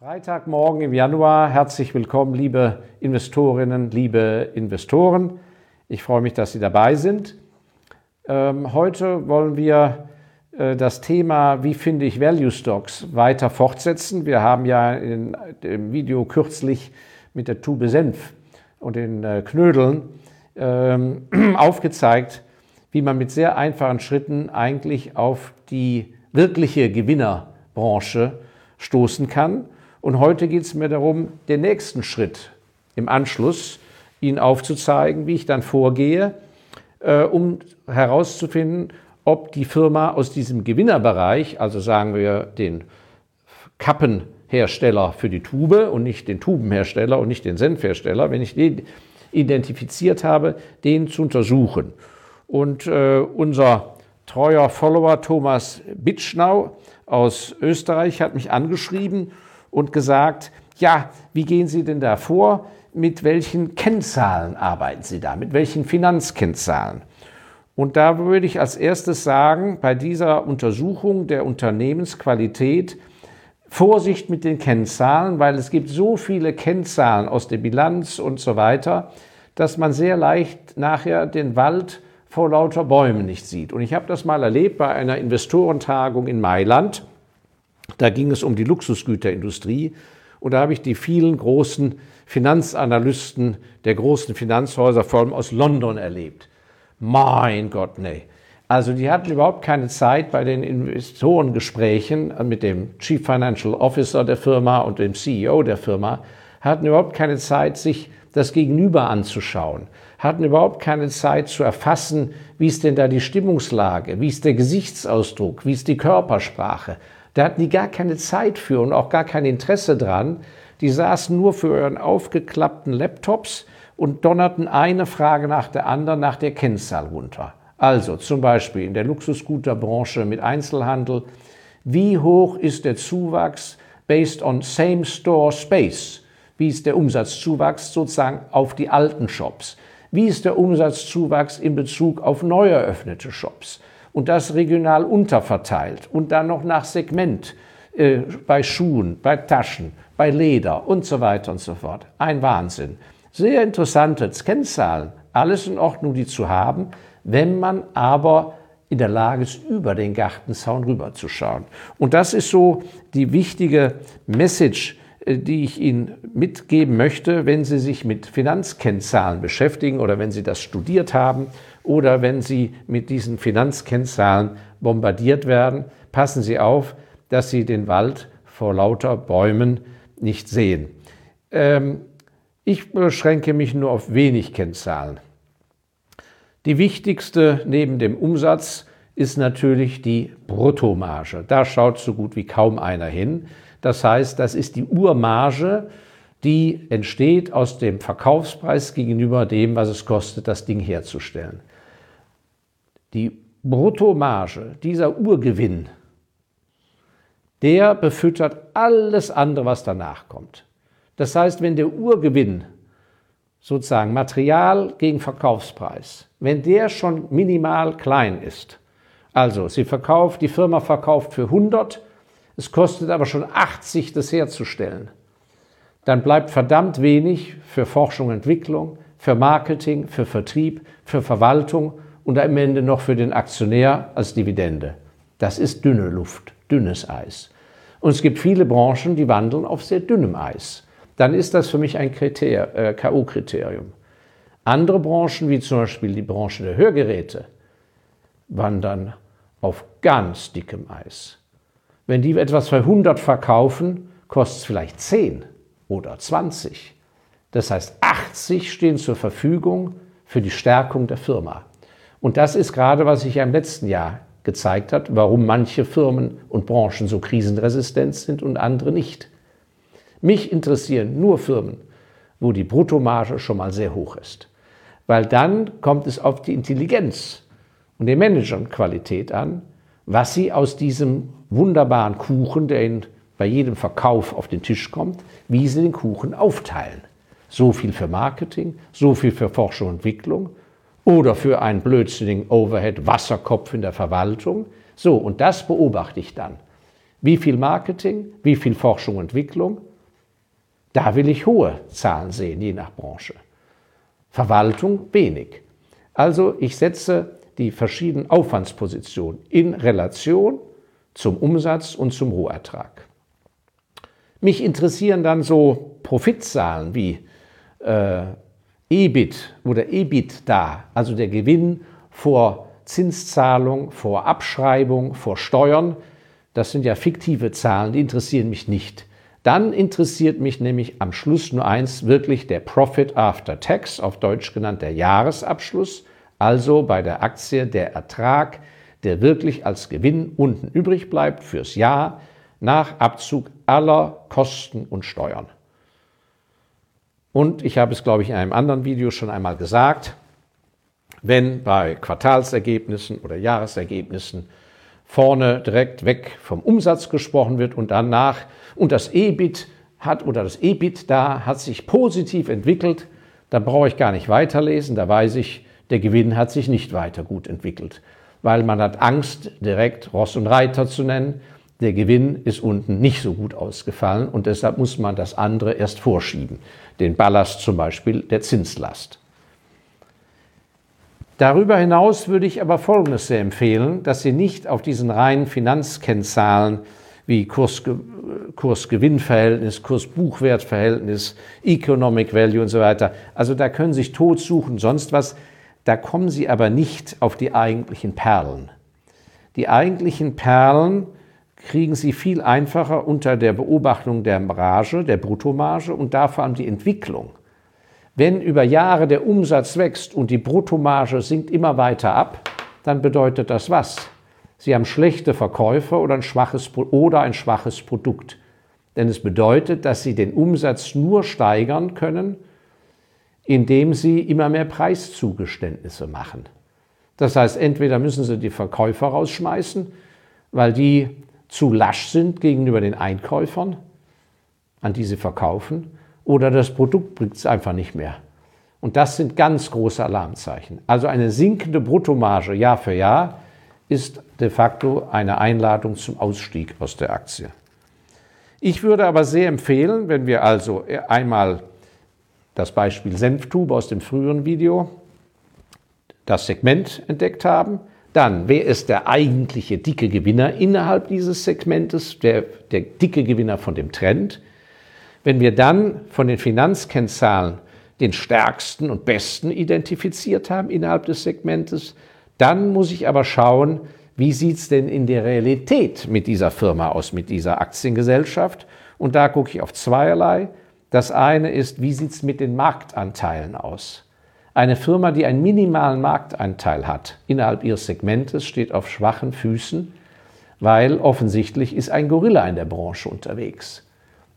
Freitagmorgen im Januar. Herzlich willkommen, liebe Investorinnen, liebe Investoren. Ich freue mich, dass Sie dabei sind. Ähm, heute wollen wir äh, das Thema, wie finde ich Value Stocks, weiter fortsetzen. Wir haben ja in dem Video kürzlich mit der Tube Senf und den äh, Knödeln ähm, aufgezeigt, wie man mit sehr einfachen Schritten eigentlich auf die wirkliche Gewinnerbranche stoßen kann und heute geht es mir darum, den nächsten Schritt im Anschluss Ihnen aufzuzeigen, wie ich dann vorgehe, äh, um herauszufinden, ob die Firma aus diesem Gewinnerbereich, also sagen wir den Kappenhersteller für die Tube und nicht den Tubenhersteller und nicht den Senfhersteller, wenn ich den identifiziert habe, den zu untersuchen. Und äh, unser treuer Follower Thomas Bitschnau aus Österreich hat mich angeschrieben und gesagt, ja, wie gehen Sie denn da vor? Mit welchen Kennzahlen arbeiten Sie da? Mit welchen Finanzkennzahlen? Und da würde ich als erstes sagen, bei dieser Untersuchung der Unternehmensqualität, Vorsicht mit den Kennzahlen, weil es gibt so viele Kennzahlen aus der Bilanz und so weiter, dass man sehr leicht nachher den Wald vor lauter Bäumen nicht sieht. Und ich habe das mal erlebt bei einer Investorentagung in Mailand. Da ging es um die Luxusgüterindustrie und da habe ich die vielen großen Finanzanalysten der großen Finanzhäuser, vor allem aus London, erlebt. Mein Gott, nee. Also die hatten überhaupt keine Zeit bei den Investorengesprächen mit dem Chief Financial Officer der Firma und dem CEO der Firma, hatten überhaupt keine Zeit, sich das Gegenüber anzuschauen, hatten überhaupt keine Zeit zu erfassen, wie ist denn da die Stimmungslage, wie ist der Gesichtsausdruck, wie ist die Körpersprache, da hatten die gar keine Zeit für und auch gar kein Interesse dran. Die saßen nur für ihren aufgeklappten Laptops und donnerten eine Frage nach der anderen nach der Kennzahl runter. Also zum Beispiel in der Luxusgüterbranche mit Einzelhandel, wie hoch ist der Zuwachs based on same store space? Wie ist der Umsatzzuwachs sozusagen auf die alten Shops? Wie ist der Umsatzzuwachs in Bezug auf neu eröffnete Shops? Und das regional unterverteilt und dann noch nach Segment äh, bei Schuhen, bei Taschen, bei Leder und so weiter und so fort. Ein Wahnsinn. Sehr interessante Kennzahlen, alles in Ordnung, die zu haben, wenn man aber in der Lage ist, über den Gartenzaun rüberzuschauen. Und das ist so die wichtige Message, äh, die ich Ihnen mitgeben möchte, wenn Sie sich mit Finanzkennzahlen beschäftigen oder wenn Sie das studiert haben oder wenn Sie mit diesen Finanzkennzahlen bombardiert werden. Passen Sie auf, dass Sie den Wald vor lauter Bäumen nicht sehen. Ähm, ich beschränke mich nur auf wenig Kennzahlen. Die wichtigste neben dem Umsatz ist natürlich die Bruttomarge. Da schaut so gut wie kaum einer hin. Das heißt, das ist die Urmarge, die entsteht aus dem Verkaufspreis gegenüber dem, was es kostet, das Ding herzustellen. Die Bruttomarge, dieser Urgewinn, der befüttert alles andere, was danach kommt. Das heißt, wenn der Urgewinn sozusagen Material gegen Verkaufspreis, wenn der schon minimal klein ist, also sie verkauft, die Firma verkauft für 100, es kostet aber schon 80, das herzustellen, dann bleibt verdammt wenig für Forschung und Entwicklung, für Marketing, für Vertrieb, für Verwaltung und am Ende noch für den Aktionär als Dividende. Das ist dünne Luft, dünnes Eis. Und es gibt viele Branchen, die wandeln auf sehr dünnem Eis. Dann ist das für mich ein äh, K.O.-Kriterium. Andere Branchen, wie zum Beispiel die Branche der Hörgeräte, wandern auf ganz dickem Eis. Wenn die etwas für 100 verkaufen, kostet es vielleicht 10 oder 20. Das heißt, 80 stehen zur Verfügung für die Stärkung der Firma. Und das ist gerade, was sich ja im letzten Jahr gezeigt hat, warum manche Firmen und Branchen so krisenresistent sind und andere nicht. Mich interessieren nur Firmen, wo die Bruttomarge schon mal sehr hoch ist. Weil dann kommt es auf die Intelligenz und die Managerqualität an, was sie aus diesem wunderbaren Kuchen, der ihnen bei jedem Verkauf auf den Tisch kommt, wie sie den Kuchen aufteilen. So viel für Marketing, so viel für Forschung und Entwicklung oder für einen blödsinnigen Overhead-Wasserkopf in der Verwaltung. So, und das beobachte ich dann. Wie viel Marketing, wie viel Forschung und Entwicklung, Da will ich hohe Zahlen sehen, je nach Branche. Verwaltung wenig. Also ich setze die verschiedenen Aufwandspositionen in Relation zum Umsatz und zum Rohertrag. Mich interessieren dann so Profitzahlen wie äh, EBIT oder EBITDA, also der Gewinn vor Zinszahlung, vor Abschreibung, vor Steuern. Das sind ja fiktive Zahlen, die interessieren mich nicht. Dann interessiert mich nämlich am Schluss nur eins, wirklich der Profit After Tax, auf Deutsch genannt der Jahresabschluss, also bei der Aktie der Ertrag, der wirklich als Gewinn unten übrig bleibt fürs Jahr nach Abzug aller Kosten und Steuern. Und ich habe es, glaube ich, in einem anderen Video schon einmal gesagt, wenn bei Quartalsergebnissen oder Jahresergebnissen vorne direkt weg vom Umsatz gesprochen wird und danach und das EBIT hat oder das EBIT da hat sich positiv entwickelt, dann brauche ich gar nicht weiterlesen, da weiß ich, der Gewinn hat sich nicht weiter gut entwickelt, weil man hat Angst, direkt Ross und Reiter zu nennen. Der Gewinn ist unten nicht so gut ausgefallen und deshalb muss man das andere erst vorschieben den Ballast zum Beispiel der Zinslast. Darüber hinaus würde ich aber Folgendes sehr empfehlen, dass Sie nicht auf diesen reinen Finanzkennzahlen wie Kurs-Gewinn-Verhältnis, Kurs-Buchwert-Verhältnis, Economic Value und so weiter, also da können Sie sich tot suchen, sonst was, da kommen Sie aber nicht auf die eigentlichen Perlen. Die eigentlichen Perlen kriegen Sie viel einfacher unter der Beobachtung der Marge, der Bruttomarge und da vor allem die Entwicklung. Wenn über Jahre der Umsatz wächst und die Bruttomarge sinkt immer weiter ab, dann bedeutet das was? Sie haben schlechte Verkäufer oder ein schwaches, oder ein schwaches Produkt. Denn es bedeutet, dass Sie den Umsatz nur steigern können, indem Sie immer mehr Preiszugeständnisse machen. Das heißt, entweder müssen Sie die Verkäufer rausschmeißen, weil die zu lasch sind gegenüber den Einkäufern, an die sie verkaufen, oder das Produkt bringt es einfach nicht mehr. Und das sind ganz große Alarmzeichen. Also eine sinkende Bruttomarge Jahr für Jahr ist de facto eine Einladung zum Ausstieg aus der Aktie. Ich würde aber sehr empfehlen, wenn wir also einmal das Beispiel Senftube aus dem früheren Video, das Segment entdeckt haben, dann, wer ist der eigentliche dicke Gewinner innerhalb dieses Segmentes, der, der dicke Gewinner von dem Trend? Wenn wir dann von den Finanzkennzahlen den stärksten und besten identifiziert haben innerhalb des Segmentes, dann muss ich aber schauen, wie sieht es denn in der Realität mit dieser Firma aus, mit dieser Aktiengesellschaft? Und da gucke ich auf zweierlei. Das eine ist, wie sieht es mit den Marktanteilen aus? Eine Firma, die einen minimalen Marktanteil hat innerhalb ihres Segmentes, steht auf schwachen Füßen, weil offensichtlich ist ein Gorilla in der Branche unterwegs,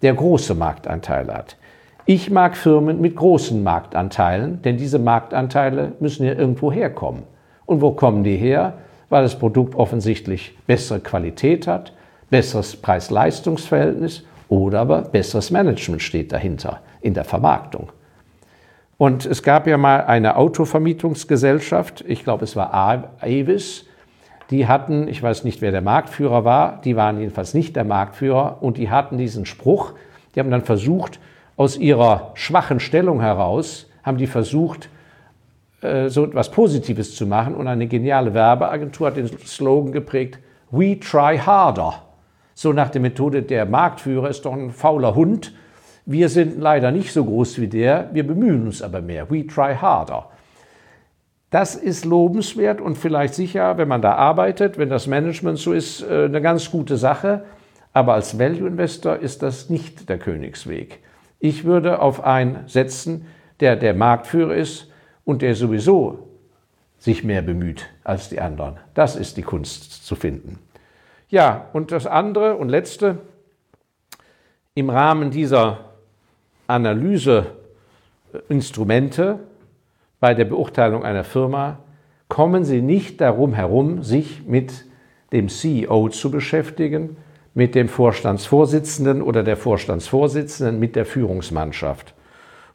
der große Marktanteile hat. Ich mag Firmen mit großen Marktanteilen, denn diese Marktanteile müssen ja irgendwo herkommen. Und wo kommen die her? Weil das Produkt offensichtlich bessere Qualität hat, besseres Preis-Leistungs-Verhältnis oder aber besseres Management steht dahinter in der Vermarktung. Und es gab ja mal eine Autovermietungsgesellschaft, ich glaube es war Avis, die hatten, ich weiß nicht, wer der Marktführer war, die waren jedenfalls nicht der Marktführer und die hatten diesen Spruch, die haben dann versucht, aus ihrer schwachen Stellung heraus, haben die versucht, äh, so etwas Positives zu machen und eine geniale Werbeagentur hat den Slogan geprägt, We try harder. So nach der Methode, der Marktführer ist doch ein fauler Hund wir sind leider nicht so groß wie der, wir bemühen uns aber mehr. We try harder. Das ist lobenswert und vielleicht sicher, wenn man da arbeitet, wenn das Management so ist, äh, eine ganz gute Sache. Aber als Value Investor ist das nicht der Königsweg. Ich würde auf einen setzen, der der Marktführer ist und der sowieso sich mehr bemüht als die anderen. Das ist die Kunst zu finden. Ja, und das andere und letzte, im Rahmen dieser Analyseinstrumente bei der Beurteilung einer Firma kommen Sie nicht darum herum, sich mit dem CEO zu beschäftigen, mit dem Vorstandsvorsitzenden oder der Vorstandsvorsitzenden, mit der Führungsmannschaft.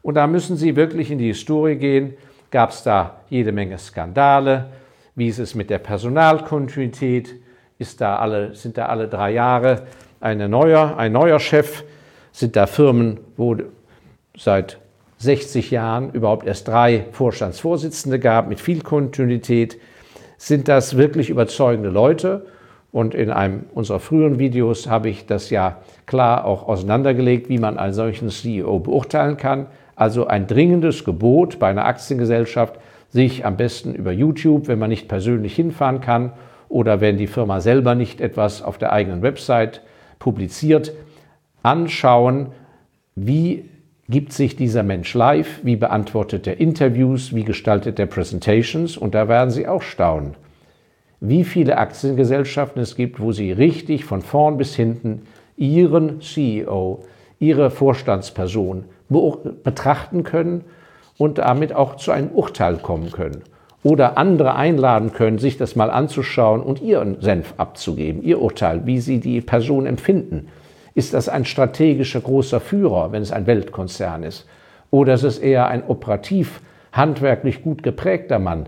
Und da müssen Sie wirklich in die Historie gehen. Gab es da jede Menge Skandale? Wie ist es mit der Personalkontinuität? Ist da alle, sind da alle drei Jahre eine neuer, ein neuer Chef? Sind da Firmen, wo seit 60 Jahren überhaupt erst drei Vorstandsvorsitzende gab mit viel Kontinuität? Sind das wirklich überzeugende Leute? Und in einem unserer früheren Videos habe ich das ja klar auch auseinandergelegt, wie man einen solchen CEO beurteilen kann. Also ein dringendes Gebot bei einer Aktiengesellschaft, sich am besten über YouTube, wenn man nicht persönlich hinfahren kann oder wenn die Firma selber nicht etwas auf der eigenen Website publiziert, anschauen, wie gibt sich dieser Mensch live, wie beantwortet er Interviews, wie gestaltet er Presentations und da werden Sie auch staunen, wie viele Aktiengesellschaften es gibt, wo Sie richtig von vorn bis hinten Ihren CEO, Ihre Vorstandsperson betrachten können und damit auch zu einem Urteil kommen können. Oder andere einladen können, sich das mal anzuschauen und ihren Senf abzugeben, ihr Urteil, wie sie die Person empfinden. Ist das ein strategischer großer Führer, wenn es ein Weltkonzern ist? Oder ist es eher ein operativ, handwerklich gut geprägter Mann?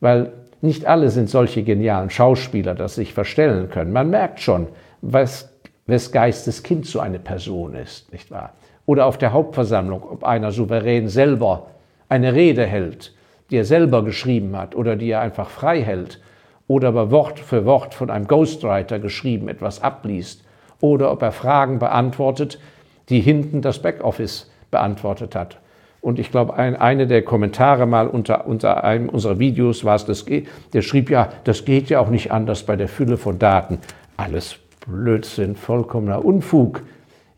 Weil nicht alle sind solche genialen Schauspieler, dass sie sich verstellen können. Man merkt schon, was, wes Geistes Kind so eine Person ist, nicht wahr? Oder auf der Hauptversammlung, ob einer souverän selber eine Rede hält, die er selber geschrieben hat oder die er einfach frei hält, oder aber Wort für Wort von einem Ghostwriter geschrieben etwas abliest oder ob er Fragen beantwortet, die hinten das Backoffice beantwortet hat. Und ich glaube, ein, eine der Kommentare mal unter, unter einem unserer Videos war es, das der schrieb ja, das geht ja auch nicht anders bei der Fülle von Daten. Alles Blödsinn, vollkommener Unfug.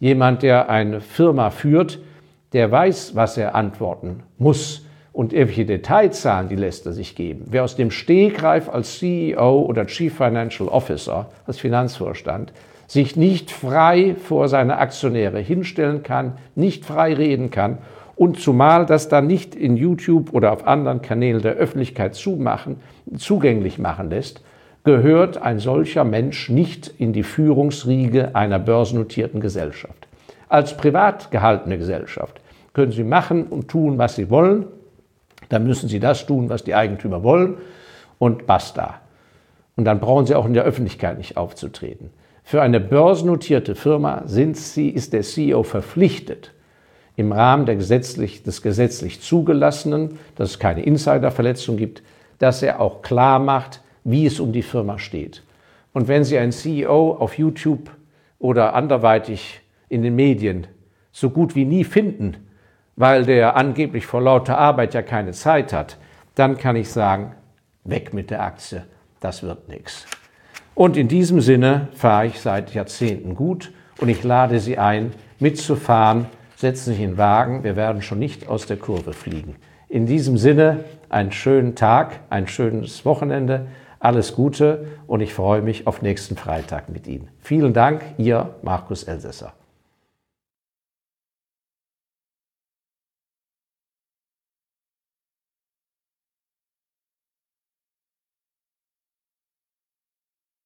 Jemand, der eine Firma führt, der weiß, was er antworten muss. Und irgendwelche Detailzahlen, die lässt er sich geben. Wer aus dem Stegreif als CEO oder Chief Financial Officer, als Finanzvorstand, sich nicht frei vor seine Aktionäre hinstellen kann, nicht frei reden kann und zumal das dann nicht in YouTube oder auf anderen Kanälen der Öffentlichkeit zumachen, zugänglich machen lässt, gehört ein solcher Mensch nicht in die Führungsriege einer börsennotierten Gesellschaft. Als privat gehaltene Gesellschaft können Sie machen und tun, was Sie wollen. Dann müssen Sie das tun, was die Eigentümer wollen und basta. Und dann brauchen Sie auch in der Öffentlichkeit nicht aufzutreten. Für eine börsennotierte Firma sind Sie, ist der CEO verpflichtet, im Rahmen gesetzlich, des gesetzlich zugelassenen, dass es keine Insiderverletzung gibt, dass er auch klar macht, wie es um die Firma steht. Und wenn Sie einen CEO auf YouTube oder anderweitig in den Medien so gut wie nie finden, weil der angeblich vor lauter Arbeit ja keine Zeit hat, dann kann ich sagen, weg mit der Aktie, das wird nichts. Und in diesem Sinne fahre ich seit Jahrzehnten gut und ich lade Sie ein, mitzufahren. Setzen Sie sich in den Wagen, wir werden schon nicht aus der Kurve fliegen. In diesem Sinne einen schönen Tag, ein schönes Wochenende, alles Gute und ich freue mich auf nächsten Freitag mit Ihnen. Vielen Dank, Ihr Markus Elsässer.